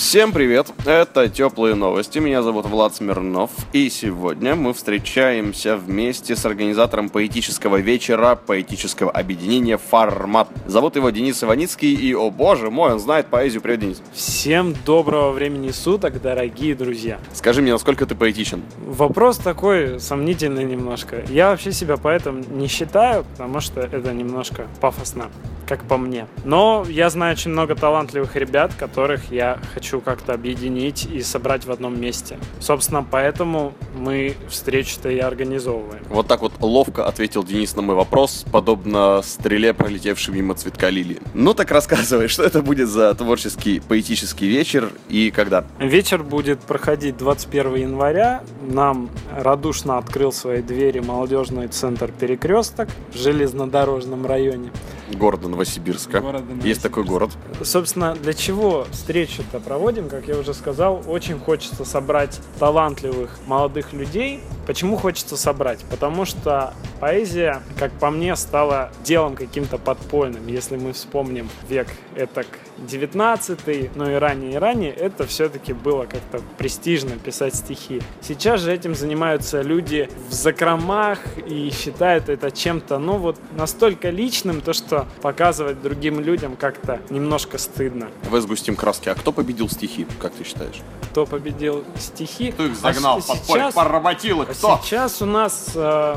Всем привет! Это Теплые новости. Меня зовут Влад Смирнов. И сегодня мы встречаемся вместе с организатором поэтического вечера поэтического объединения «Формат». Зовут его Денис Иваницкий. И, о боже мой, он знает поэзию. Привет, Денис. Всем доброго времени суток, дорогие друзья. Скажи мне, насколько ты поэтичен? Вопрос такой сомнительный немножко. Я вообще себя поэтом не считаю, потому что это немножко пафосно, как по мне. Но я знаю очень много талантливых ребят, которых я хочу как-то объединить и собрать в одном месте. Собственно, поэтому мы встречу-то и организовываем. Вот так вот ловко ответил Денис на мой вопрос, подобно стреле, пролетевшей мимо цветка лилии. Ну так рассказывай, что это будет за творческий поэтический вечер и когда? Вечер будет проходить 21 января. Нам радушно открыл свои двери молодежный центр «Перекресток» в железнодорожном районе. Города Новосибирска. Города Есть такой город. Собственно, для чего встречу-то проводим? Как я уже сказал, очень хочется собрать талантливых молодых людей. Почему хочется собрать? Потому что поэзия, как по мне, стала делом каким-то подпольным. Если мы вспомним век этак 19 ну и ранее, и ранее, это все-таки было как-то престижно писать стихи. Сейчас же этим занимаются люди в закромах и считают это чем-то, ну вот, настолько личным, то, что показывать другим людям как-то немножко стыдно. Давай сгустим краски. А кто победил стихи, как ты считаешь? Кто победил стихи? Кто их загнал А в подполье, поработил их? а Кто? Сейчас у нас э,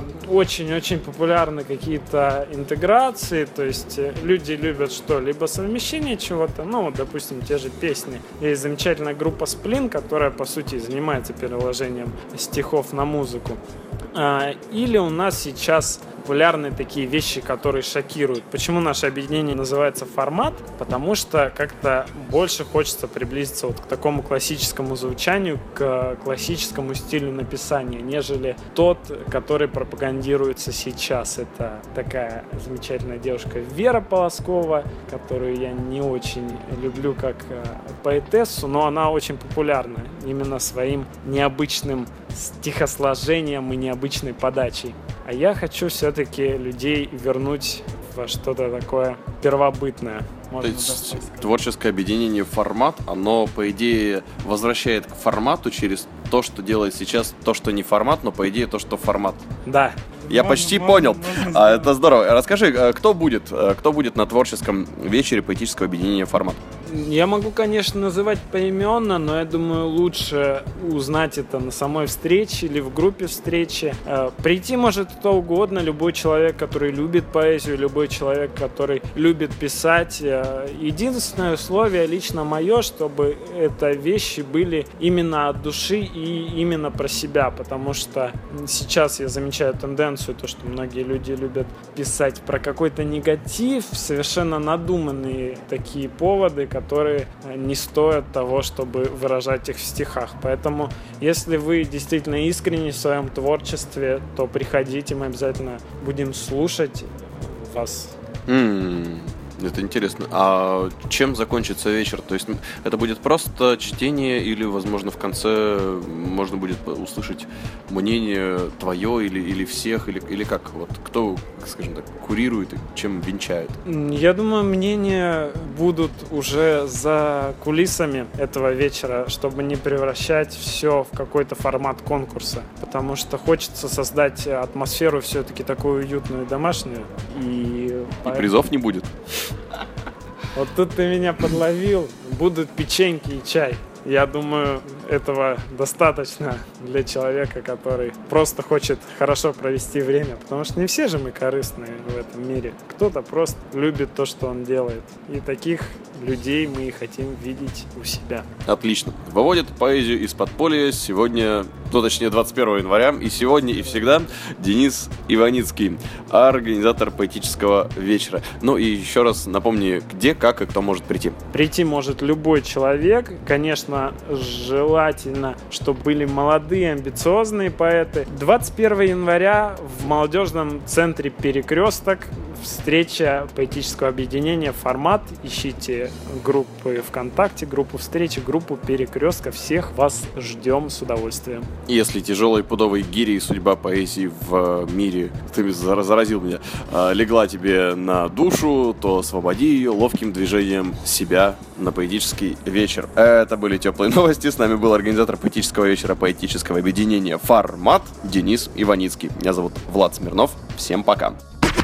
очень-очень популярны какие-то интеграции, то есть э, люди любят что? Либо совмещение чего-то, ну, допустим, те же песни. Есть замечательная группа Сплин, которая, по сути, занимается переложением стихов на музыку. А, Или у нас сейчас популярны такие вещи, которые шокируют. Почему наше объединение называется формат? Потому что как-то больше хочется приблизиться вот к такому классическому звучанию, к классическому стилю написания, нежели тот, который пропагандируется сейчас. Это такая замечательная девушка Вера Полоскова, которую я не очень люблю как э, поэтессу, но она очень популярна именно своим необычным стихосложением и необычной подачей. А я хочу все-таки людей вернуть во что-то такое первобытное. То Можно есть так сказать. творческое объединение формат, оно, по идее, возвращает к формату через то, что делает сейчас то, что не формат, но, по идее, то, что формат. Да. Я почти понял. А, это здорово. Расскажи, э, кто будет, э, кто будет на творческом вечере поэтического объединения формат? Я могу, конечно, называть поименно, но я думаю, лучше узнать это на самой встрече или в группе встречи. Э, Прийти может кто угодно, любой человек, который любит поэзию, любой человек, который любит писать. Э, Единственное условие лично мое, чтобы это вещи были именно от души и именно про себя, потому что сейчас я замечаю тенденцию, то, что многие люди любят писать про какой-то негатив, совершенно надуманные такие поводы, которые э, не стоят того, чтобы выражать их в стихах. Поэтому, если вы действительно искренне в своем творчестве, то приходите, мы обязательно будем слушать вас. Это интересно. А чем закончится вечер? То есть это будет просто чтение или, возможно, в конце можно будет услышать мнение твое или, или всех, или, или как? Вот кто, скажем так, курирует и чем венчает? Я думаю, мнения будут уже за кулисами этого вечера, чтобы не превращать все в какой-то формат конкурса. Потому что хочется создать атмосферу все-таки такую уютную и домашнюю. И, И призов не будет? Вот тут ты меня подловил. Будут печеньки и чай. Я думаю, этого достаточно для человека, который просто хочет хорошо провести время. Потому что не все же мы корыстные в этом мире. Кто-то просто любит то, что он делает. И таких людей мы и хотим видеть у себя. Отлично. Выводит поэзию из подполья сегодня, ну точнее 21 января, и сегодня, и всегда Денис Иваницкий, организатор поэтического вечера. Ну и еще раз напомни, где, как и кто может прийти. Прийти может любой человек. Конечно, желательно, чтобы были молодые, амбициозные поэты. 21 января в молодежном центре «Перекресток» встреча поэтического объединения «Формат». Ищите группы ВКонтакте, группу встречи, группу перекрестка. Всех вас ждем с удовольствием. Если тяжелой пудовой гири и судьба поэзии в мире, ты заразил меня, а, легла тебе на душу, то освободи ее ловким движением себя на поэтический вечер. Это были теплые новости. С нами был организатор поэтического вечера поэтического объединения «Формат» Денис Иваницкий. Меня зовут Влад Смирнов. Всем пока.